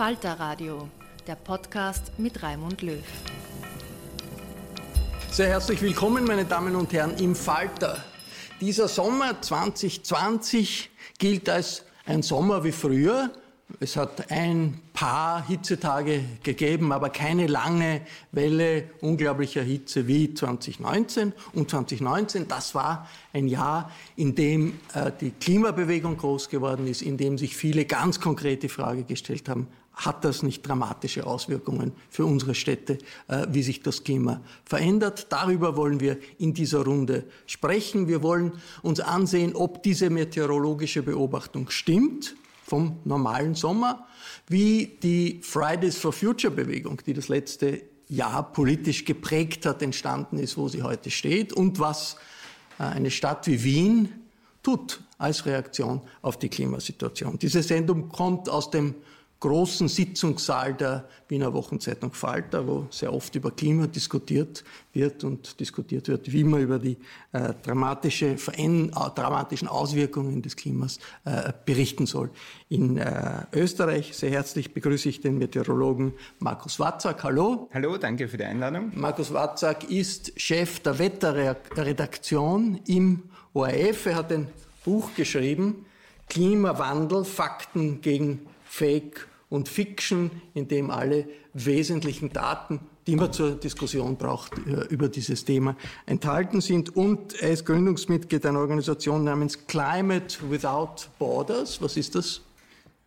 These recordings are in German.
Falter Radio, der Podcast mit Raimund Löw. Sehr herzlich willkommen, meine Damen und Herren, im Falter. Dieser Sommer 2020 gilt als ein Sommer wie früher. Es hat ein paar Hitzetage gegeben, aber keine lange Welle unglaublicher Hitze wie 2019. Und 2019, das war ein Jahr, in dem äh, die Klimabewegung groß geworden ist, in dem sich viele ganz konkrete Fragen gestellt haben, hat das nicht dramatische Auswirkungen für unsere Städte, äh, wie sich das Klima verändert. Darüber wollen wir in dieser Runde sprechen. Wir wollen uns ansehen, ob diese meteorologische Beobachtung stimmt vom normalen Sommer, wie die Fridays for Future Bewegung, die das letzte Jahr politisch geprägt hat, entstanden ist, wo sie heute steht und was äh, eine Stadt wie Wien tut als Reaktion auf die Klimasituation. Diese Sendung kommt aus dem großen Sitzungssaal der Wiener Wochenzeitung Falter, wo sehr oft über Klima diskutiert wird und diskutiert wird, wie man über die äh, dramatische äh, dramatischen Auswirkungen des Klimas äh, berichten soll. In äh, Österreich sehr herzlich begrüße ich den Meteorologen Markus Watzak. Hallo. Hallo, danke für die Einladung. Markus Watzak ist Chef der Wetterredaktion im ORF. Er hat ein Buch geschrieben, Klimawandel, Fakten gegen Fake und Fiction, in dem alle wesentlichen Daten, die man zur Diskussion braucht, äh, über dieses Thema enthalten sind. Und er ist Gründungsmitglied einer Organisation namens Climate Without Borders. Was ist das?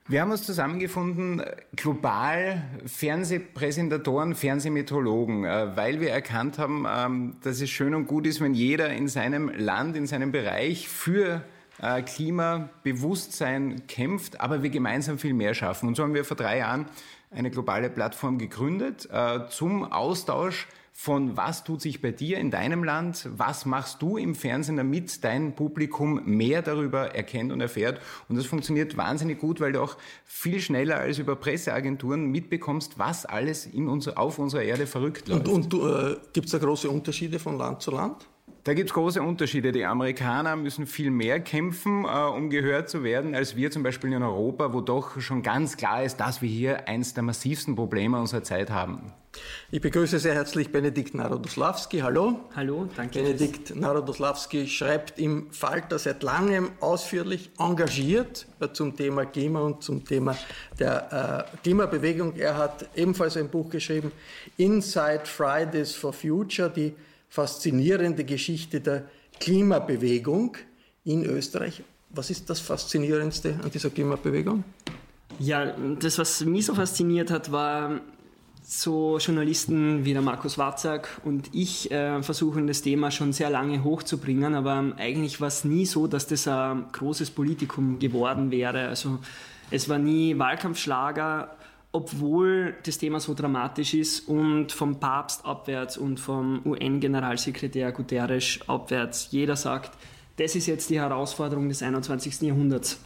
Wir haben uns zusammengefunden, global Fernsehpräsentatoren, Fernsehmeteorologen, äh, weil wir erkannt haben, ähm, dass es schön und gut ist, wenn jeder in seinem Land, in seinem Bereich für äh, Klimabewusstsein kämpft, aber wir gemeinsam viel mehr schaffen. Und so haben wir vor drei Jahren eine globale Plattform gegründet äh, zum Austausch von was tut sich bei dir in deinem Land, was machst du im Fernsehen, damit dein Publikum mehr darüber erkennt und erfährt. Und das funktioniert wahnsinnig gut, weil du auch viel schneller als über Presseagenturen mitbekommst, was alles in unser, auf unserer Erde verrückt läuft. Und, und äh, gibt es da große Unterschiede von Land zu Land? Da gibt es große Unterschiede. Die Amerikaner müssen viel mehr kämpfen, äh, um gehört zu werden, als wir zum Beispiel in Europa, wo doch schon ganz klar ist, dass wir hier eines der massivsten Probleme unserer Zeit haben. Ich begrüße sehr herzlich Benedikt Narodoslawski. Hallo. Hallo, danke. Benedikt Narodoslawski schreibt im Falter seit langem ausführlich engagiert äh, zum Thema Klima und zum Thema der äh, Klimabewegung. Er hat ebenfalls ein Buch geschrieben, Inside Fridays for Future, die faszinierende Geschichte der Klimabewegung in Österreich. Was ist das Faszinierendste an dieser Klimabewegung? Ja, das, was mich so fasziniert hat, war so Journalisten wie der Markus Watzak und ich äh, versuchen das Thema schon sehr lange hochzubringen, aber eigentlich war es nie so, dass das ein großes Politikum geworden wäre. Also es war nie Wahlkampfschlager, obwohl das Thema so dramatisch ist und vom Papst abwärts und vom UN-Generalsekretär Guterres abwärts jeder sagt, das ist jetzt die Herausforderung des 21. Jahrhunderts.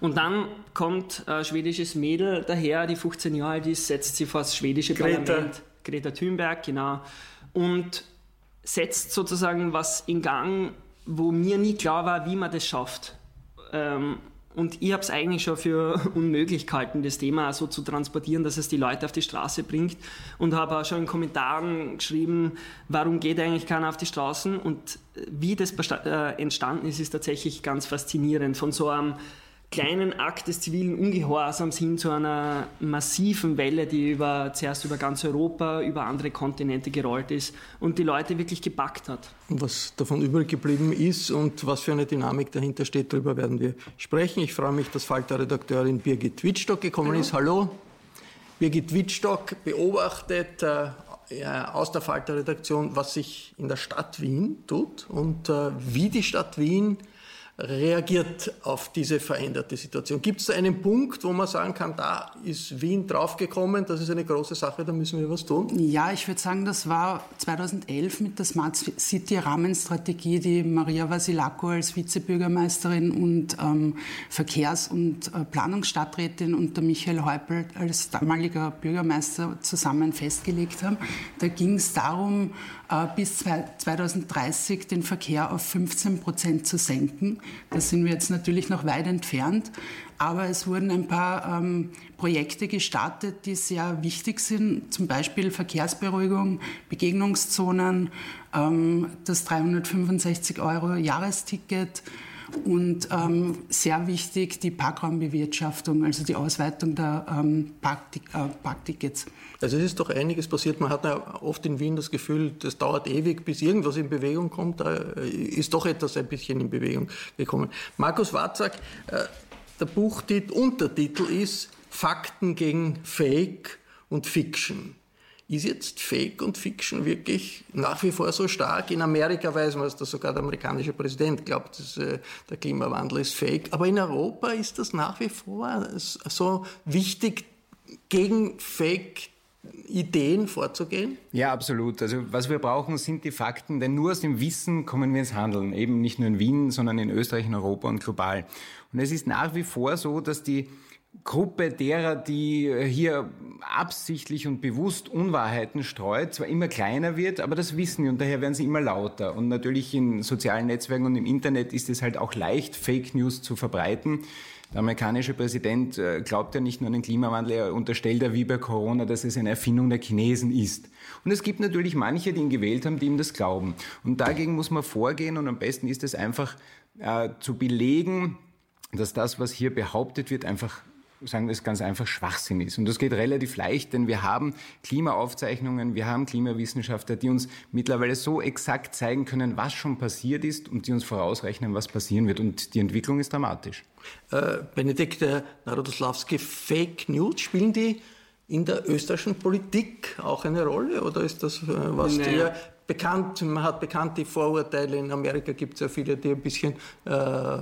Und dann kommt ein schwedisches Mädel daher, die 15 Jahre alt ist, setzt sie vor das schwedische Greta. Parlament, Greta Thunberg, genau, und setzt sozusagen was in Gang, wo mir nie klar war, wie man das schafft. Ähm, und ich habe es eigentlich schon für unmöglich gehalten, das Thema so zu transportieren, dass es die Leute auf die Straße bringt. Und habe auch schon in Kommentaren geschrieben, warum geht eigentlich keiner auf die Straßen? Und wie das äh, entstanden ist, ist tatsächlich ganz faszinierend. Von so einem kleinen Akt des zivilen Ungehorsams hin zu einer massiven Welle, die über, zuerst über ganz Europa, über andere Kontinente gerollt ist und die Leute wirklich gepackt hat. Was davon übrig geblieben ist und was für eine Dynamik dahinter steht, darüber werden wir sprechen. Ich freue mich, dass Falter-Redakteurin Birgit Wittstock gekommen Hallo. ist. Hallo. Birgit Wittstock beobachtet äh, aus der Falter-Redaktion, was sich in der Stadt Wien tut und äh, wie die Stadt Wien reagiert auf diese veränderte Situation. Gibt es da einen Punkt, wo man sagen kann, da ist Wien draufgekommen, das ist eine große Sache, da müssen wir was tun? Ja, ich würde sagen, das war 2011 mit der Smart City Rahmenstrategie, die Maria Vasilako als Vizebürgermeisterin und ähm, Verkehrs- und äh, Planungsstadträtin und der Michael Häupl als damaliger Bürgermeister zusammen festgelegt haben. Da ging es darum, bis 2030 den Verkehr auf 15 Prozent zu senken. Da sind wir jetzt natürlich noch weit entfernt, aber es wurden ein paar ähm, Projekte gestartet, die sehr wichtig sind, zum Beispiel Verkehrsberuhigung, Begegnungszonen, ähm, das 365 Euro Jahresticket und ähm, sehr wichtig die Parkraumbewirtschaftung, also die Ausweitung der ähm, Parktik äh, Parktickets. Also es ist doch einiges passiert. Man hat ja oft in Wien das Gefühl, das dauert ewig, bis irgendwas in Bewegung kommt. Da ist doch etwas ein bisschen in Bewegung gekommen. Markus Watzak, äh, der Buchtitel, Untertitel ist Fakten gegen Fake und Fiction. Ist jetzt Fake und Fiction wirklich nach wie vor so stark? In Amerika weiß man es, dass sogar der amerikanische Präsident glaubt, dass, äh, der Klimawandel ist Fake. Aber in Europa ist das nach wie vor so wichtig, gegen Fake Ideen vorzugehen? Ja, absolut. Also was wir brauchen, sind die Fakten, denn nur aus dem Wissen kommen wir ins Handeln. Eben nicht nur in Wien, sondern in Österreich, in Europa und global. Und es ist nach wie vor so, dass die Gruppe derer, die hier absichtlich und bewusst Unwahrheiten streut, zwar immer kleiner wird, aber das wissen wir und daher werden sie immer lauter. Und natürlich in sozialen Netzwerken und im Internet ist es halt auch leicht, Fake News zu verbreiten. Der amerikanische Präsident äh, glaubt ja nicht nur an den Klimawandel, er unterstellt ja wie bei Corona, dass es eine Erfindung der Chinesen ist. Und es gibt natürlich manche, die ihn gewählt haben, die ihm das glauben. Und dagegen muss man vorgehen und am besten ist es einfach äh, zu belegen, dass das, was hier behauptet wird, einfach sagen wir es ganz einfach, Schwachsinn ist. Und das geht relativ leicht, denn wir haben Klimaaufzeichnungen, wir haben Klimawissenschaftler, die uns mittlerweile so exakt zeigen können, was schon passiert ist und die uns vorausrechnen, was passieren wird. Und die Entwicklung ist dramatisch. Äh, Benedikt äh, Narodoslawski, Fake News, spielen die in der österreichischen Politik auch eine Rolle oder ist das äh, was naja. eher bekannt, man hat bekannt die Vorurteile. In Amerika gibt es ja viele, die ein bisschen äh, äh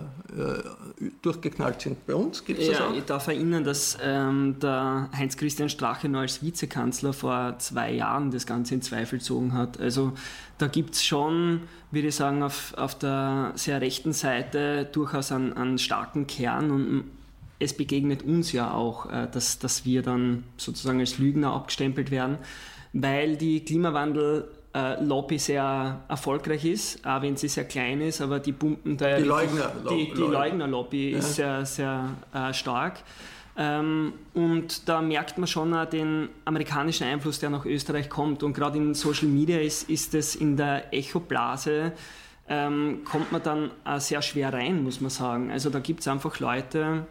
durchgeknallt sind. Bei uns gibt es ja, das auch? Ich darf erinnern, dass ähm, der Heinz-Christian Strache noch als Vizekanzler vor zwei Jahren das Ganze in Zweifel gezogen hat. Also da gibt es schon, würde ich sagen, auf, auf der sehr rechten Seite durchaus einen, einen starken Kern und es begegnet uns ja auch, äh, dass, dass wir dann sozusagen als Lügner abgestempelt werden, weil die Klimawandel äh, Lobby sehr erfolgreich ist, auch wenn sie sehr klein ist, aber die pumpen da die Leugner, die, die Leugner-Lobby ja. ist sehr, sehr äh, stark. Ähm, und da merkt man schon auch den amerikanischen Einfluss, der nach Österreich kommt. Und gerade in Social Media ist, ist es in der Echoblase, ähm, kommt man dann auch sehr schwer rein, muss man sagen. Also da gibt es einfach Leute,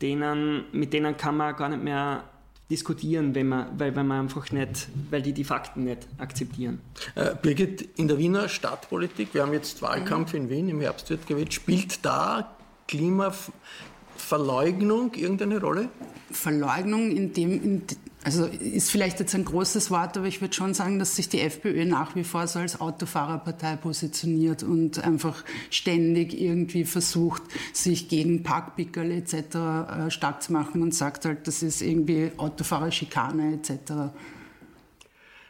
denen, mit denen kann man gar nicht mehr diskutieren, wenn man, weil, weil man einfach nicht, weil die die Fakten nicht akzeptieren. Äh, Birgit, in der Wiener Stadtpolitik, wir haben jetzt Wahlkampf mhm. in Wien, im Herbst wird gewählt, spielt da Klimaverleugnung irgendeine Rolle? Verleugnung in dem, in, also ist vielleicht jetzt ein großes Wort, aber ich würde schon sagen, dass sich die FPÖ nach wie vor so als Autofahrerpartei positioniert und einfach ständig irgendwie versucht, sich gegen Parkpickerl etc. Äh, stark zu machen und sagt halt, das ist irgendwie Autofahrerschikane etc.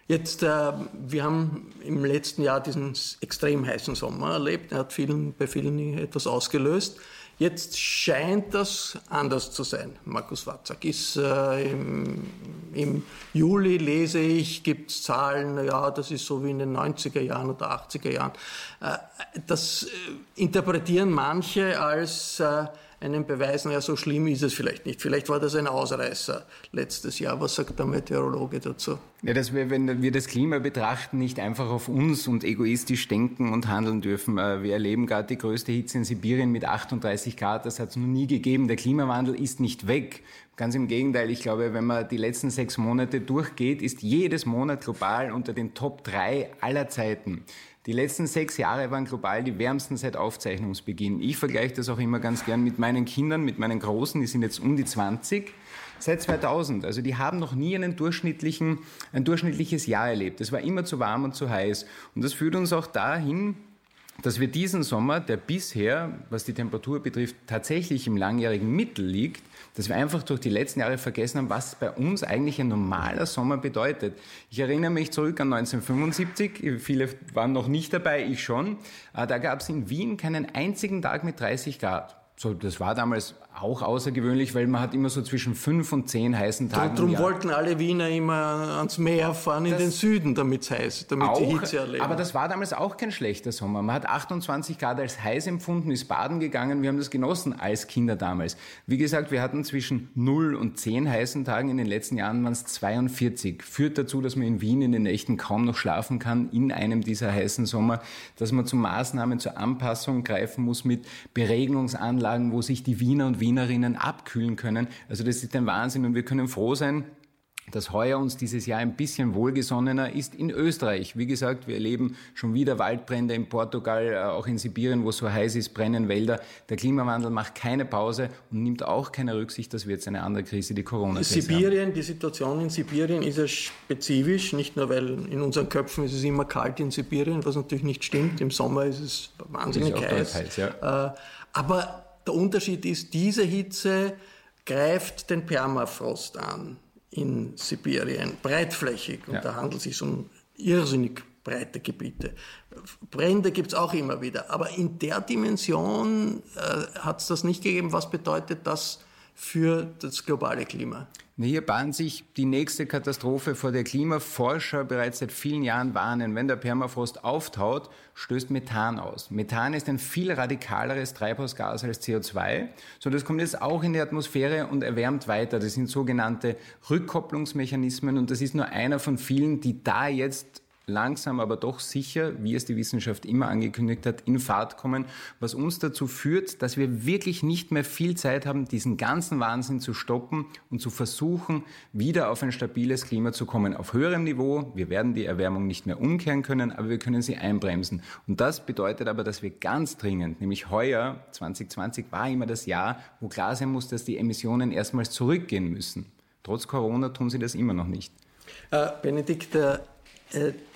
Jetzt, äh, wir haben im letzten Jahr diesen extrem heißen Sommer erlebt. Er hat vielen, bei vielen etwas ausgelöst. Jetzt scheint das anders zu sein. Markus Watzak ist äh, im, im, Juli, lese ich, gibt es Zahlen, ja, das ist so wie in den 90er Jahren oder 80er Jahren. Äh, das äh, interpretieren manche als einen Beweis, naja, so schlimm ist es vielleicht nicht. Vielleicht war das ein Ausreißer letztes Jahr. Was sagt der Meteorologe dazu? Ja, dass wir, wenn wir das Klima betrachten, nicht einfach auf uns und egoistisch denken und handeln dürfen. Äh, wir erleben gerade die größte Hitze in Sibirien mit 38 Grad. Das hat es noch nie gegeben. Der Klimawandel ist nicht weg. Ganz im Gegenteil, ich glaube, wenn man die letzten sechs Monate durchgeht, ist jedes Monat global unter den Top drei aller Zeiten. Die letzten sechs Jahre waren global die wärmsten seit Aufzeichnungsbeginn. Ich vergleiche das auch immer ganz gern mit meinen Kindern, mit meinen Großen, die sind jetzt um die 20 seit 2000. Also die haben noch nie einen durchschnittlichen, ein durchschnittliches Jahr erlebt. Es war immer zu warm und zu heiß. Und das führt uns auch dahin, dass wir diesen Sommer, der bisher, was die Temperatur betrifft, tatsächlich im langjährigen Mittel liegt, dass wir einfach durch die letzten Jahre vergessen haben, was bei uns eigentlich ein normaler Sommer bedeutet. Ich erinnere mich zurück an 1975, viele waren noch nicht dabei, ich schon. Äh, da gab es in Wien keinen einzigen Tag mit 30 Grad. So, das war damals auch außergewöhnlich, weil man hat immer so zwischen fünf und zehn heißen Tagen. Darum wollten alle Wiener immer ans Meer fahren in den Süden, damit es heiß, damit auch, sie Hitze erleben. Aber das war damals auch kein schlechter Sommer. Man hat 28 Grad als heiß empfunden, ist baden gegangen. Wir haben das genossen als Kinder damals. Wie gesagt, wir hatten zwischen 0 und 10 heißen Tagen. In den letzten Jahren waren es 42. Führt dazu, dass man in Wien in den Nächten kaum noch schlafen kann in einem dieser heißen Sommer, dass man zu Maßnahmen zur Anpassung greifen muss mit Beregnungsanlagen, wo sich die Wiener und Wienerinnen abkühlen können. Also das ist ein Wahnsinn und wir können froh sein, dass heuer uns dieses Jahr ein bisschen wohlgesonnener ist in Österreich. Wie gesagt, wir erleben schon wieder Waldbrände in Portugal, äh, auch in Sibirien, wo es so heiß ist, brennen Wälder. Der Klimawandel macht keine Pause und nimmt auch keine Rücksicht, dass wir jetzt eine andere Krise, die Corona-Krise Sibirien, haben. die Situation in Sibirien ist ja spezifisch, nicht nur weil in unseren Köpfen ist es immer kalt in Sibirien, was natürlich nicht stimmt. Im Sommer ist es wahnsinnig ist heiß. heiß ja. Äh, aber der Unterschied ist, diese Hitze greift den Permafrost an in Sibirien, breitflächig. Und ja. da handelt es sich um irrsinnig breite Gebiete. Brände gibt es auch immer wieder. Aber in der Dimension äh, hat es das nicht gegeben. Was bedeutet das für das globale Klima? Hier bahnt sich die nächste Katastrophe, vor der Klimaforscher bereits seit vielen Jahren warnen. Wenn der Permafrost auftaut, stößt Methan aus. Methan ist ein viel radikaleres Treibhausgas als CO2. So, das kommt jetzt auch in die Atmosphäre und erwärmt weiter. Das sind sogenannte Rückkopplungsmechanismen und das ist nur einer von vielen, die da jetzt langsam, aber doch sicher, wie es die Wissenschaft immer angekündigt hat, in Fahrt kommen, was uns dazu führt, dass wir wirklich nicht mehr viel Zeit haben, diesen ganzen Wahnsinn zu stoppen und zu versuchen, wieder auf ein stabiles Klima zu kommen, auf höherem Niveau. Wir werden die Erwärmung nicht mehr umkehren können, aber wir können sie einbremsen. Und das bedeutet aber, dass wir ganz dringend, nämlich heuer, 2020 war immer das Jahr, wo klar sein muss, dass die Emissionen erstmals zurückgehen müssen. Trotz Corona tun sie das immer noch nicht. Äh, Benedikt, äh,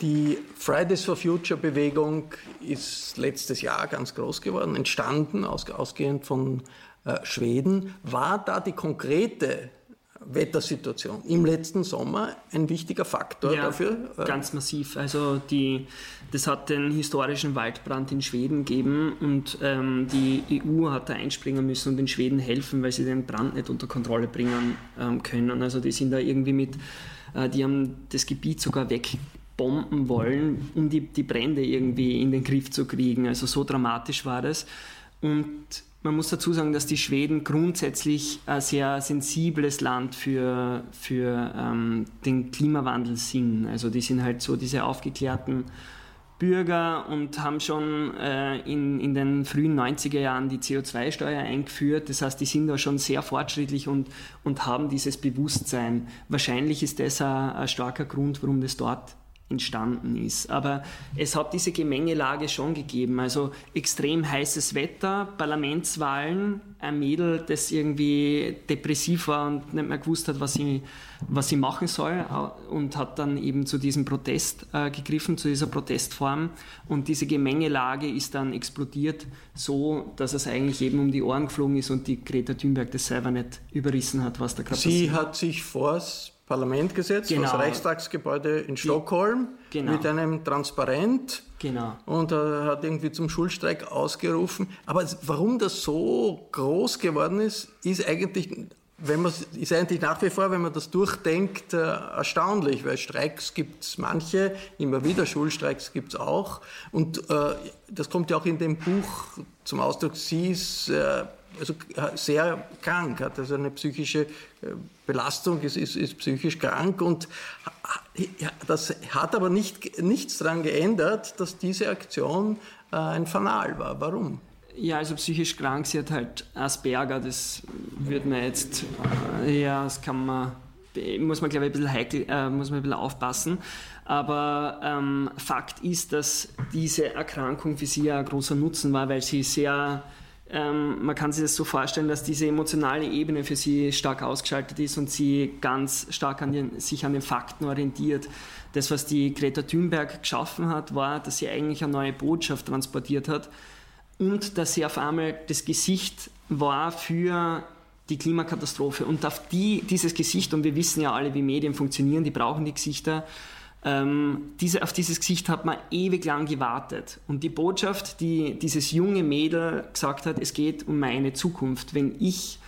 die Fridays for Future Bewegung ist letztes Jahr ganz groß geworden, entstanden, ausgehend von äh, Schweden. War da die konkrete Wettersituation im letzten Sommer ein wichtiger Faktor ja, dafür? Äh, ganz massiv. Also die, das hat den historischen Waldbrand in Schweden gegeben und ähm, die EU hat da einspringen müssen und den Schweden helfen, weil sie den Brand nicht unter Kontrolle bringen ähm, können. Also die sind da irgendwie mit, äh, die haben das Gebiet sogar weg bomben wollen, um die, die Brände irgendwie in den Griff zu kriegen. Also so dramatisch war das. Und man muss dazu sagen, dass die Schweden grundsätzlich ein sehr sensibles Land für, für ähm, den Klimawandel sind. Also die sind halt so diese aufgeklärten Bürger und haben schon äh, in, in den frühen 90er Jahren die CO2-Steuer eingeführt. Das heißt, die sind da schon sehr fortschrittlich und, und haben dieses Bewusstsein. Wahrscheinlich ist das ein, ein starker Grund, warum das dort entstanden ist. Aber es hat diese Gemengelage schon gegeben. Also extrem heißes Wetter, Parlamentswahlen, ein Mädel, das irgendwie depressiv war und nicht mehr gewusst hat, was sie, was sie machen soll und hat dann eben zu diesem Protest äh, gegriffen, zu dieser Protestform. Und diese Gemengelage ist dann explodiert, so dass es eigentlich eben um die Ohren geflogen ist und die Greta Thunberg das selber nicht überrissen hat, was da gerade passiert. Sie hat sich vor Parlament gesetzt, genau. das Reichstagsgebäude in Stockholm, genau. mit einem Transparent. Genau. Und er hat irgendwie zum Schulstreik ausgerufen. Aber warum das so groß geworden ist, ist eigentlich, wenn man, ist eigentlich nach wie vor, wenn man das durchdenkt, äh, erstaunlich, weil Streiks gibt es manche, immer wieder Schulstreiks gibt es auch. Und äh, das kommt ja auch in dem Buch zum Ausdruck. Sie ist äh, also sehr krank, hat also eine psychische äh, Belastung, ist, ist, ist psychisch krank und das hat aber nicht, nichts daran geändert, dass diese Aktion äh, ein Fanal war. Warum? Ja, also psychisch krank, sie hat halt Asperger, das würde man jetzt, äh, ja, das kann man, muss man glaube ich ein bisschen heikel, äh, muss man ein bisschen aufpassen. Aber ähm, Fakt ist, dass diese Erkrankung für sie ein großer Nutzen war, weil sie sehr ähm, man kann sich das so vorstellen, dass diese emotionale Ebene für sie stark ausgeschaltet ist und sie ganz stark an den, sich an den Fakten orientiert. Das, was die Greta Thunberg geschaffen hat, war, dass sie eigentlich eine neue Botschaft transportiert hat und dass sie auf einmal das Gesicht war für die Klimakatastrophe. Und auf die, dieses Gesicht, und wir wissen ja alle, wie Medien funktionieren, die brauchen die Gesichter, ähm, diese, auf dieses Gesicht hat man ewig lang gewartet. Und die Botschaft, die dieses junge Mädel gesagt hat, es geht um meine Zukunft. Wenn ich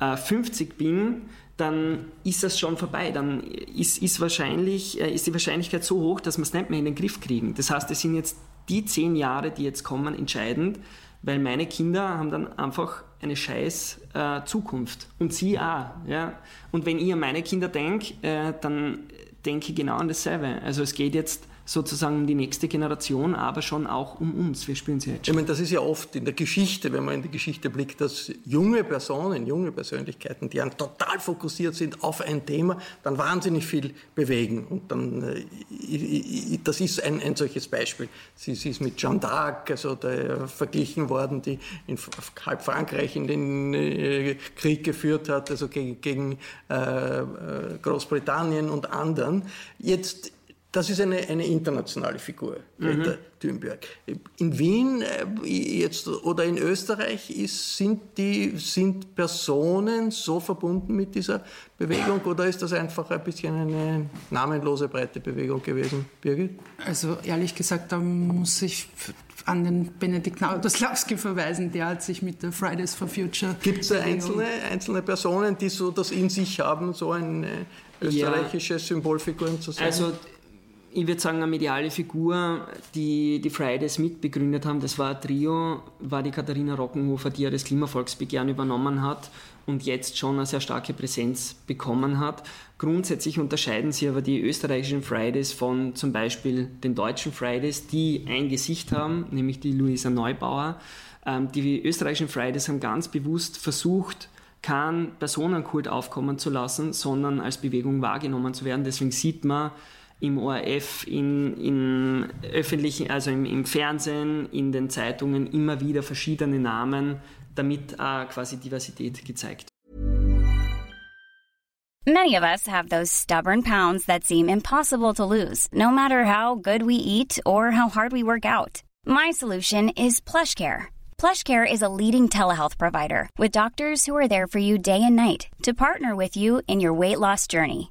äh, 50 bin, dann ist das schon vorbei. Dann ist, ist, wahrscheinlich, äh, ist die Wahrscheinlichkeit so hoch, dass wir es nicht mehr in den Griff kriegen. Das heißt, es sind jetzt die zehn Jahre, die jetzt kommen, entscheidend, weil meine Kinder haben dann einfach eine scheiß äh, Zukunft. Und sie auch. Ja? Und wenn ich an meine Kinder denke, äh, dann denke genau an dasselbe. Also es geht jetzt sozusagen um die nächste Generation, aber schon auch um uns. Wir spüren sie jetzt schon. Ich meine, das ist ja oft in der Geschichte, wenn man in die Geschichte blickt, dass junge Personen, junge Persönlichkeiten, die total fokussiert sind auf ein Thema, dann wahnsinnig viel bewegen. Und dann, äh, das ist ein, ein solches Beispiel. Sie, sie, ist mit Jeanne d'Arc, also der, verglichen worden, die in halb Frankreich in den äh, Krieg geführt hat, also gegen, gegen äh, Großbritannien und anderen. Jetzt das ist eine, eine internationale Figur, Greta mhm. Thunberg. In Wien äh, jetzt, oder in Österreich ist, sind, die, sind Personen so verbunden mit dieser Bewegung oder ist das einfach ein bisschen eine namenlose, breite Bewegung gewesen, Birgit? Also ehrlich gesagt, da muss ich an den Benedikt Nautoslawski verweisen, der hat sich mit der Fridays for Future. Gibt es einzelne, einzelne Personen, die so das in sich haben, so eine österreichische ja, Symbolfiguren zu sein? Also ich würde sagen, eine mediale Figur, die die Fridays mitbegründet haben, das war ein Trio, war die Katharina Rockenhofer, die ja das Klimavolksbegehren übernommen hat und jetzt schon eine sehr starke Präsenz bekommen hat. Grundsätzlich unterscheiden sie aber die österreichischen Fridays von zum Beispiel den deutschen Fridays, die ein Gesicht haben, nämlich die Luisa Neubauer. Ähm, die österreichischen Fridays haben ganz bewusst versucht, keinen Personenkult aufkommen zu lassen, sondern als Bewegung wahrgenommen zu werden. Deswegen sieht man, im ORF, in, in öffentlichen, also im, im, Fernsehen, in den Zeitungen immer wieder verschiedene Namen, damit äh, quasi Diversität gezeigt. Many of us have those stubborn pounds that seem impossible to lose, no matter how good we eat or how hard we work out. My solution is PlushCare. PlushCare is a leading telehealth provider with doctors who are there for you day and night to partner with you in your weight loss journey.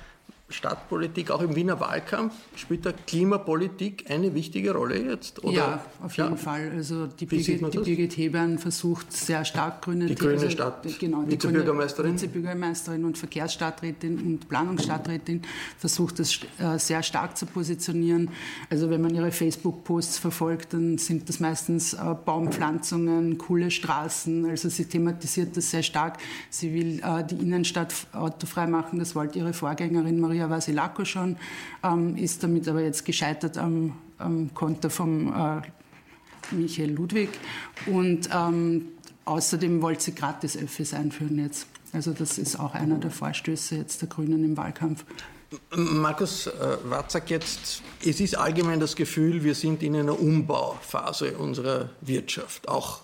Stadtpolitik, auch im Wiener Wahlkampf, spielt da Klimapolitik eine wichtige Rolle jetzt? Oder? Ja, auf jeden ja. Fall. Also die, Birgit, die Birgit Hebern versucht sehr stark grüne Die grüne also, Stadt, genau, die Vizebürgermeisterin. Vizebürgermeisterin und Verkehrsstadträtin und Planungsstadträtin versucht das äh, sehr stark zu positionieren. Also wenn man ihre Facebook-Posts verfolgt, dann sind das meistens äh, Baumpflanzungen, coole Straßen. Also sie thematisiert das sehr stark. Sie will äh, die Innenstadt autofrei machen. Das wollte ihre Vorgängerin Maria Maria Vasilako schon, ähm, ist damit aber jetzt gescheitert am, am Konter von äh, Michael Ludwig. Und ähm, außerdem wollte sie gratis Öffis einführen jetzt. Also das ist auch einer der Vorstöße jetzt der Grünen im Wahlkampf. Markus äh, Watzak, jetzt, es ist allgemein das Gefühl, wir sind in einer Umbauphase unserer Wirtschaft, auch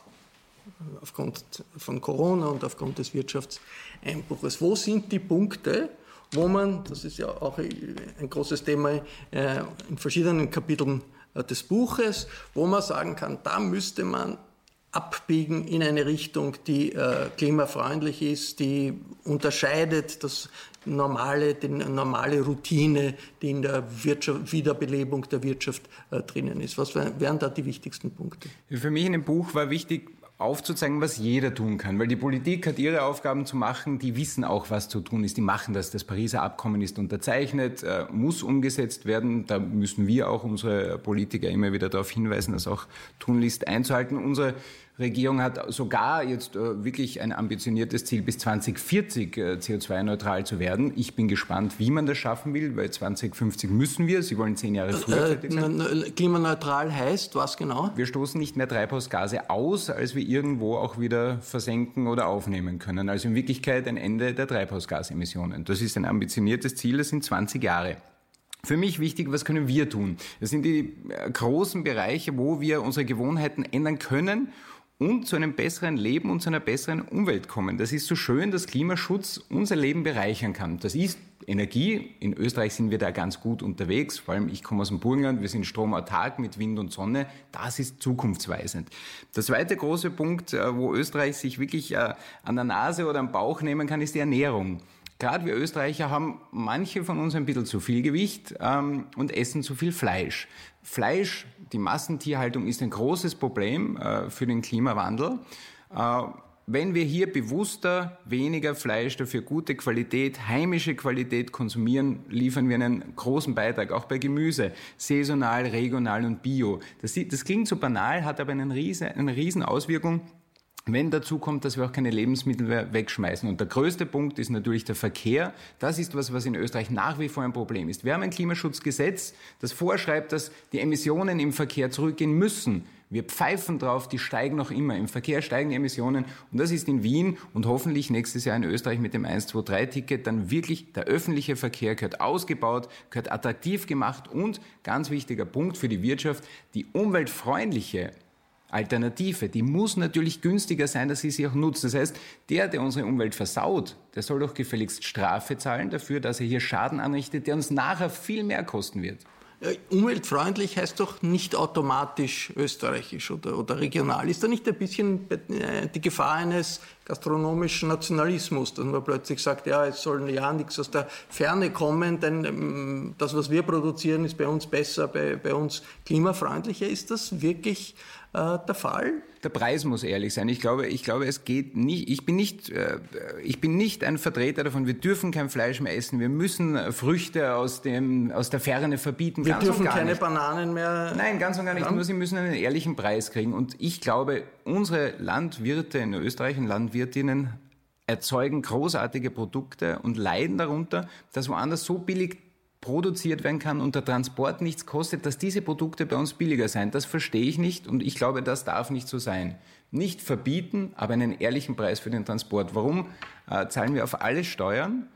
aufgrund von Corona und aufgrund des Wirtschaftseinbruches. Wo sind die Punkte, wo man, das ist ja auch ein großes Thema äh, in verschiedenen Kapiteln äh, des Buches, wo man sagen kann, da müsste man abbiegen in eine Richtung, die äh, klimafreundlich ist, die unterscheidet das normale, die normale Routine, die in der Wirtschaft, Wiederbelebung der Wirtschaft drinnen ist. Was wären da die wichtigsten Punkte? Für mich in dem Buch war wichtig, aufzuzeigen, was jeder tun kann. Weil die Politik hat ihre Aufgaben zu machen, die wissen auch, was zu tun ist. Die machen das. Das Pariser Abkommen ist unterzeichnet, äh, muss umgesetzt werden. Da müssen wir auch unsere Politiker immer wieder darauf hinweisen, das auch tunlichst einzuhalten. Unsere Regierung hat sogar jetzt äh, wirklich ein ambitioniertes Ziel, bis 2040 äh, CO2-neutral zu werden. Ich bin gespannt, wie man das schaffen will, weil 2050 müssen wir. Sie wollen zehn Jahre früher äh, sein. Klimaneutral heißt was genau? Wir stoßen nicht mehr Treibhausgase aus, als wir irgendwo auch wieder versenken oder aufnehmen können. Also in Wirklichkeit ein Ende der Treibhausgasemissionen. Das ist ein ambitioniertes Ziel, das sind 20 Jahre. Für mich wichtig, was können wir tun? Das sind die großen Bereiche, wo wir unsere Gewohnheiten ändern können und zu einem besseren Leben und zu einer besseren Umwelt kommen. Das ist so schön, dass Klimaschutz unser Leben bereichern kann. Das ist Energie. In Österreich sind wir da ganz gut unterwegs. Vor allem ich komme aus dem Burgenland. Wir sind stromautark mit Wind und Sonne. Das ist zukunftsweisend. Der zweite große Punkt, äh, wo Österreich sich wirklich äh, an der Nase oder am Bauch nehmen kann, ist die Ernährung. Gerade wir Österreicher haben manche von uns ein bisschen zu viel Gewicht ähm, und essen zu viel Fleisch. Fleisch, die Massentierhaltung ist ein großes Problem äh, für den Klimawandel. Äh, wenn wir hier bewusster weniger Fleisch, dafür gute Qualität, heimische Qualität konsumieren, liefern wir einen großen Beitrag, auch bei Gemüse, saisonal, regional und bio. Das, das klingt so banal, hat aber eine riesen, eine riesen Auswirkung wenn dazu kommt, dass wir auch keine Lebensmittel mehr wegschmeißen. Und der größte Punkt ist natürlich der Verkehr. Das ist was, was in Österreich nach wie vor ein Problem ist. Wir haben ein Klimaschutzgesetz, das vorschreibt, dass die Emissionen im Verkehr zurückgehen müssen. Wir pfeifen drauf, die steigen noch immer. Im Verkehr steigen die Emissionen. Und das ist in Wien und hoffentlich nächstes Jahr in Österreich mit dem 123-Ticket dann wirklich der öffentliche Verkehr gehört ausgebaut, gehört attraktiv gemacht und ganz wichtiger Punkt für die Wirtschaft, die umweltfreundliche Alternative, die muss natürlich günstiger sein, dass sie sie auch nutzt. Das heißt, der, der unsere Umwelt versaut, der soll doch gefälligst Strafe zahlen dafür, dass er hier Schaden anrichtet, der uns nachher viel mehr kosten wird. Umweltfreundlich heißt doch nicht automatisch österreichisch oder, oder regional. Ist da nicht ein bisschen äh, die Gefahr eines gastronomischen Nationalismus, dass man plötzlich sagt, ja, es soll ja nichts aus der Ferne kommen, denn ähm, das, was wir produzieren, ist bei uns besser, bei, bei uns klimafreundlicher. Ist das wirklich äh, der Fall? Der Preis muss ehrlich sein. Ich glaube, ich glaube, es geht nicht. Ich bin nicht, äh, ich bin nicht ein Vertreter davon. Wir dürfen kein Fleisch mehr essen. Wir müssen Früchte aus dem, aus der Ferne verbieten. Wir ganz dürfen keine nicht. Bananen mehr. Nein, ganz und gar nicht. Haben? Nur sie müssen einen ehrlichen Preis kriegen. Und ich glaube, unsere Landwirte in Österreich und Landwirtinnen erzeugen großartige Produkte und leiden darunter, dass woanders so billig produziert werden kann und der Transport nichts kostet, dass diese Produkte bei uns billiger sein. Das verstehe ich nicht und ich glaube, das darf nicht so sein. Nicht verbieten, aber einen ehrlichen Preis für den Transport. Warum äh, zahlen wir auf alle Steuern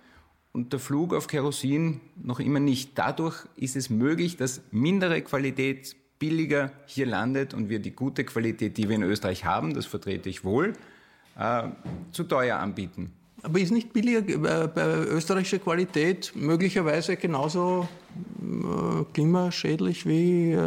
und der Flug auf Kerosin noch immer nicht? Dadurch ist es möglich, dass mindere Qualität billiger hier landet und wir die gute Qualität, die wir in Österreich haben, das vertrete ich wohl, äh, zu teuer anbieten. Aber ist nicht billiger äh, bei österreichischer Qualität möglicherweise genauso äh, klimaschädlich wie äh,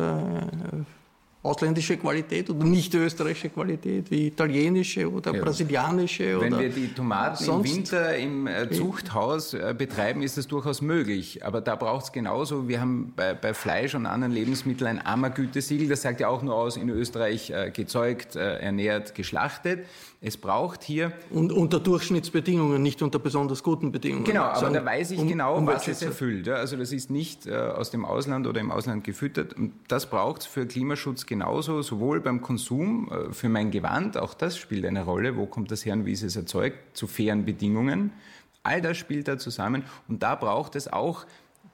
ausländische Qualität oder nicht österreichische Qualität, wie italienische oder ja. brasilianische. Wenn oder wir die Tomaten im Winter im äh, Zuchthaus äh, betreiben, ist das durchaus möglich. Aber da braucht es genauso, wir haben bei, bei, Fleisch und anderen Lebensmitteln ein Ammergütesiegel, das sagt ja auch nur aus, in Österreich äh, gezeugt, äh, ernährt, geschlachtet. Es braucht hier... Und unter Durchschnittsbedingungen, nicht unter besonders guten Bedingungen. Genau, aber da weiß ich um, genau, um was es erfüllt. Ja, also das ist nicht äh, aus dem Ausland oder im Ausland gefüttert. Und das braucht es für Klimaschutz genauso, sowohl beim Konsum, äh, für mein Gewand, auch das spielt eine Rolle. Wo kommt das her und wie ist es erzeugt? Zu fairen Bedingungen. All das spielt da zusammen. Und da braucht es auch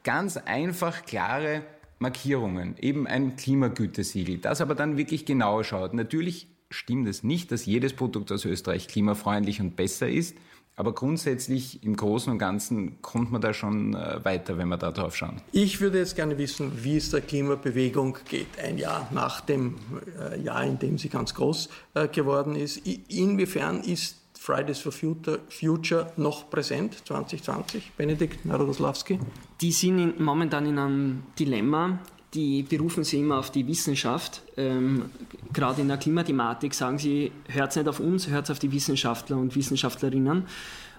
ganz einfach klare Markierungen, eben ein Klimagütesiegel, das aber dann wirklich genau schaut. Natürlich stimmt es nicht, dass jedes Produkt aus Österreich klimafreundlich und besser ist. Aber grundsätzlich im Großen und Ganzen kommt man da schon äh, weiter, wenn wir da drauf schauen. Ich würde jetzt gerne wissen, wie es der Klimabewegung geht, ein Jahr nach dem äh, Jahr, in dem sie ganz groß äh, geworden ist. Inwiefern ist Fridays for Future noch präsent 2020? Benedikt Narodoslawski? Die sind momentan in einem Dilemma die berufen sich immer auf die Wissenschaft. Ähm, gerade in der Klimathematik sagen sie, hört nicht auf uns, hört auf die Wissenschaftler und Wissenschaftlerinnen.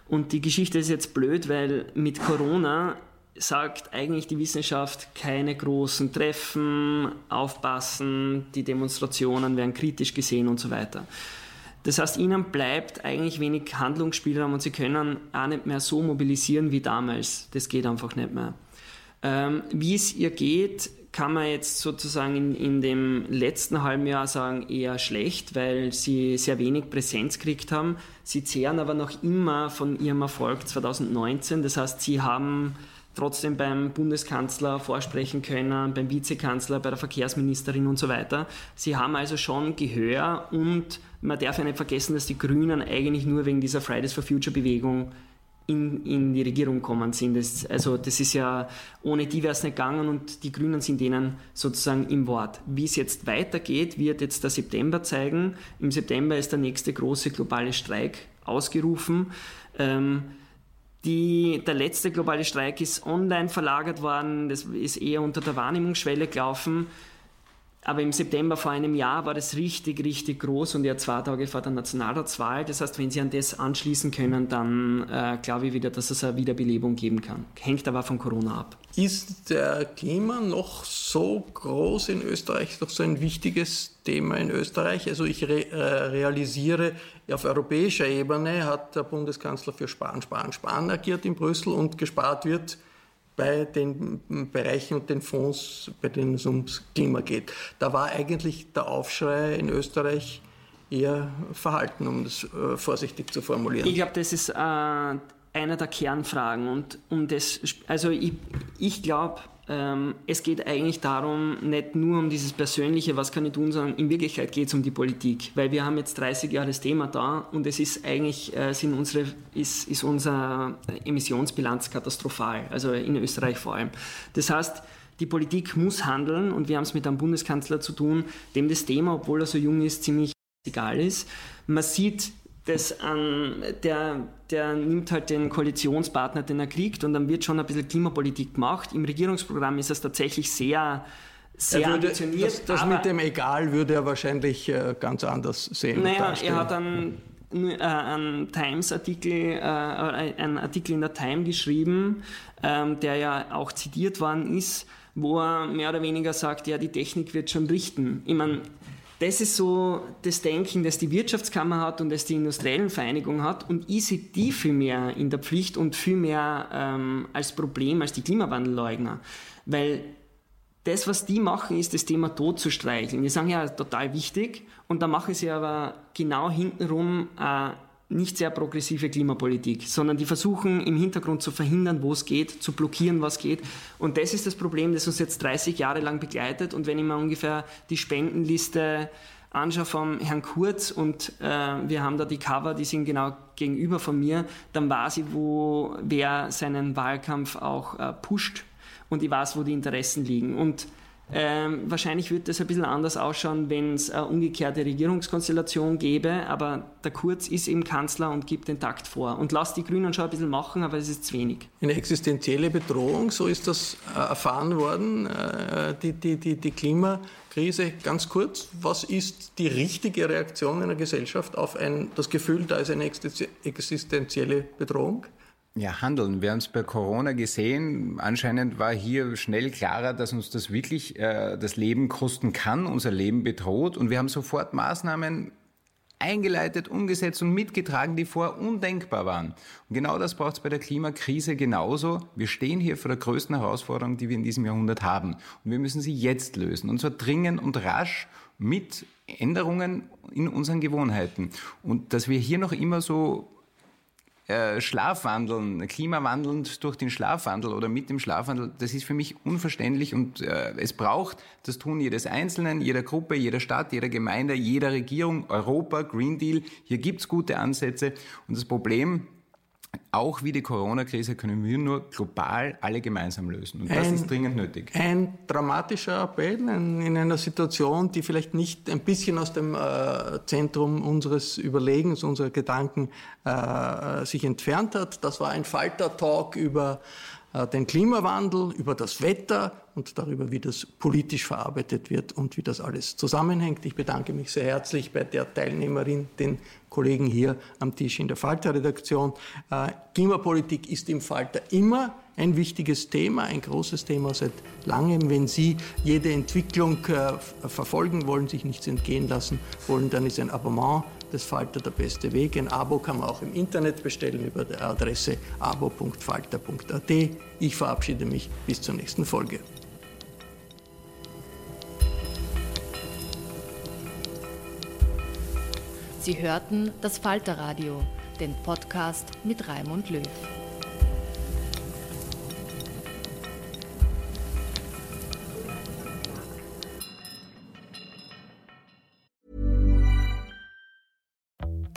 Und die Geschichte ist jetzt blöd, weil mit Corona sagt eigentlich die Wissenschaft keine großen Treffen, aufpassen, die Demonstrationen werden kritisch gesehen und so weiter. Das heißt, ihnen bleibt eigentlich wenig Handlungsspielraum und sie können auch nicht mehr so mobilisieren wie damals. Das geht einfach nicht mehr. Ähm, wie es ihr geht, kann man jetzt sozusagen in, in dem letzten halben Jahr sagen, eher schlecht, weil sie sehr wenig Präsenz gekriegt haben. Sie zehren aber noch immer von ihrem Erfolg 2019. Das heißt, sie haben trotzdem beim Bundeskanzler vorsprechen können, beim Vizekanzler, bei der Verkehrsministerin und so weiter. Sie haben also schon Gehör und man darf ja nicht vergessen, dass die Grünen eigentlich nur wegen dieser Fridays for Future Bewegung in, in die Regierung gekommen sind. Das, also das ist ja, ohne die wäre es nicht gegangen und die Grünen sind denen sozusagen im Wort. Wie es jetzt weitergeht, wird jetzt der September zeigen. Im September ist der nächste große globale Streik ausgerufen. Ähm, die, der letzte globale Streik ist online verlagert worden, das ist eher unter der Wahrnehmungsschwelle gelaufen. Aber im September vor einem Jahr war das richtig, richtig groß und ja zwei Tage vor der Nationalratswahl. Das heißt, wenn Sie an das anschließen können, dann äh, glaube ich wieder, dass es eine Wiederbelebung geben kann. Hängt aber von Corona ab. Ist der Klima noch so groß in Österreich, noch so ein wichtiges Thema in Österreich? Also ich re äh, realisiere, auf europäischer Ebene hat der Bundeskanzler für Sparen, Sparen, Sparen agiert in Brüssel und gespart wird bei den Bereichen und den Fonds, bei denen es ums Klima geht. Da war eigentlich der Aufschrei in Österreich eher verhalten, um das äh, vorsichtig zu formulieren. Ich glaube, das ist äh, einer der Kernfragen. Und um das, also ich, ich glaube, ähm, es geht eigentlich darum, nicht nur um dieses Persönliche, was kann ich tun, sondern in Wirklichkeit geht es um die Politik. Weil wir haben jetzt 30 Jahre das Thema da und es ist eigentlich, äh, sind unsere, ist, ist unsere Emissionsbilanz katastrophal, also in Österreich vor allem. Das heißt, die Politik muss handeln und wir haben es mit einem Bundeskanzler zu tun, dem das Thema, obwohl er so jung ist, ziemlich egal ist. Man sieht das an, der, der nimmt halt den Koalitionspartner, den er kriegt, und dann wird schon ein bisschen Klimapolitik gemacht. Im Regierungsprogramm ist es tatsächlich sehr, sehr würde, ambitioniert. Das, das mit dem Egal würde er wahrscheinlich äh, ganz anders sehen. Naja, er hat einen, äh, einen Times-Artikel, äh, einen Artikel in der Time geschrieben, ähm, der ja auch zitiert worden ist, wo er mehr oder weniger sagt, ja, die Technik wird schon richten. Ich meine, das ist so das Denken, das die Wirtschaftskammer hat und das die industriellen Vereinigung hat. Und ich sehe die viel mehr in der Pflicht und viel mehr ähm, als Problem als die Klimawandelleugner. Weil das, was die machen, ist das Thema Tod zu streicheln. Die sagen ja, total wichtig. Und da machen sie aber genau hintenrum äh, nicht sehr progressive Klimapolitik, sondern die versuchen im Hintergrund zu verhindern, wo es geht, zu blockieren, was geht. Und das ist das Problem, das uns jetzt 30 Jahre lang begleitet. Und wenn ich mir ungefähr die Spendenliste anschaue vom Herrn Kurz und äh, wir haben da die Cover, die sind genau gegenüber von mir, dann weiß ich, wo wer seinen Wahlkampf auch äh, pusht und ich weiß, wo die Interessen liegen. Und Ähm, wahrscheinlich wird das ein bisschen anders ausschauen, wenn es eine umgekehrte Regierungskonstellation gäbe, aber der Kurz ist eben Kanzler und gibt den Takt vor. Und lasst die Grünen schon ein bisschen machen, aber es ist zu wenig. Eine existenzielle Bedrohung, so ist das äh, erfahren worden, äh, die, die, die, die Klimakrise. Ganz kurz, was ist die richtige Reaktion einer Gesellschaft auf ein, das Gefühl, da ist eine existenzielle Bedrohung? Ja, handeln. Wir haben es bei Corona gesehen. Anscheinend war hier schnell klarer, dass uns das wirklich äh, das Leben kosten kann, unser Leben bedroht. Und wir haben sofort Maßnahmen eingeleitet, umgesetzt und mitgetragen, die vorher undenkbar waren. Und genau das braucht es bei der Klimakrise genauso. Wir stehen hier vor der größten Herausforderung, die wir in diesem Jahrhundert haben. Und wir müssen sie jetzt lösen. Und zwar dringend und rasch mit Änderungen in unseren Gewohnheiten. Und dass wir hier noch immer so äh, Schlafwandeln, klimawandelnd durch den Schlafwandel oder mit dem Schlafwandel, das ist für mich unverständlich und äh, es braucht das Tun jedes Einzelnen, jeder Gruppe, jeder Stadt, jeder Gemeinde, jeder Regierung, Europa, Green Deal. Hier gibt es gute Ansätze und das Problem auch wie die Corona-Krise können wir nur global alle gemeinsam lösen. Und das ein, ist dringend nötig. Ein dramatischer Appell in einer Situation, die vielleicht nicht ein bisschen aus dem äh, Zentrum unseres Überlegens, unserer Gedanken äh, sich entfernt hat. Das war ein Falter-Talk über den Klimawandel, über das Wetter und darüber, wie das politisch verarbeitet wird und wie das alles zusammenhängt. Ich bedanke mich sehr herzlich bei der Teilnehmerin, den Kollegen hier am Tisch in der Falter-Redaktion. Äh, Klimapolitik ist im Falter immer ein wichtiges Thema, ein großes Thema seit langem. Wenn Sie jede Entwicklung äh, verfolgen wollen, sich nichts entgehen lassen wollen, dann ist ein Abonnement des Falter der beste Weg. Ein Abo kann man auch im Internet bestellen über die Adresse abo.falter.at. Ich verabschiede mich bis zur nächsten Folge. Sie hörten das Falterradio, den Podcast mit Raimund Löw.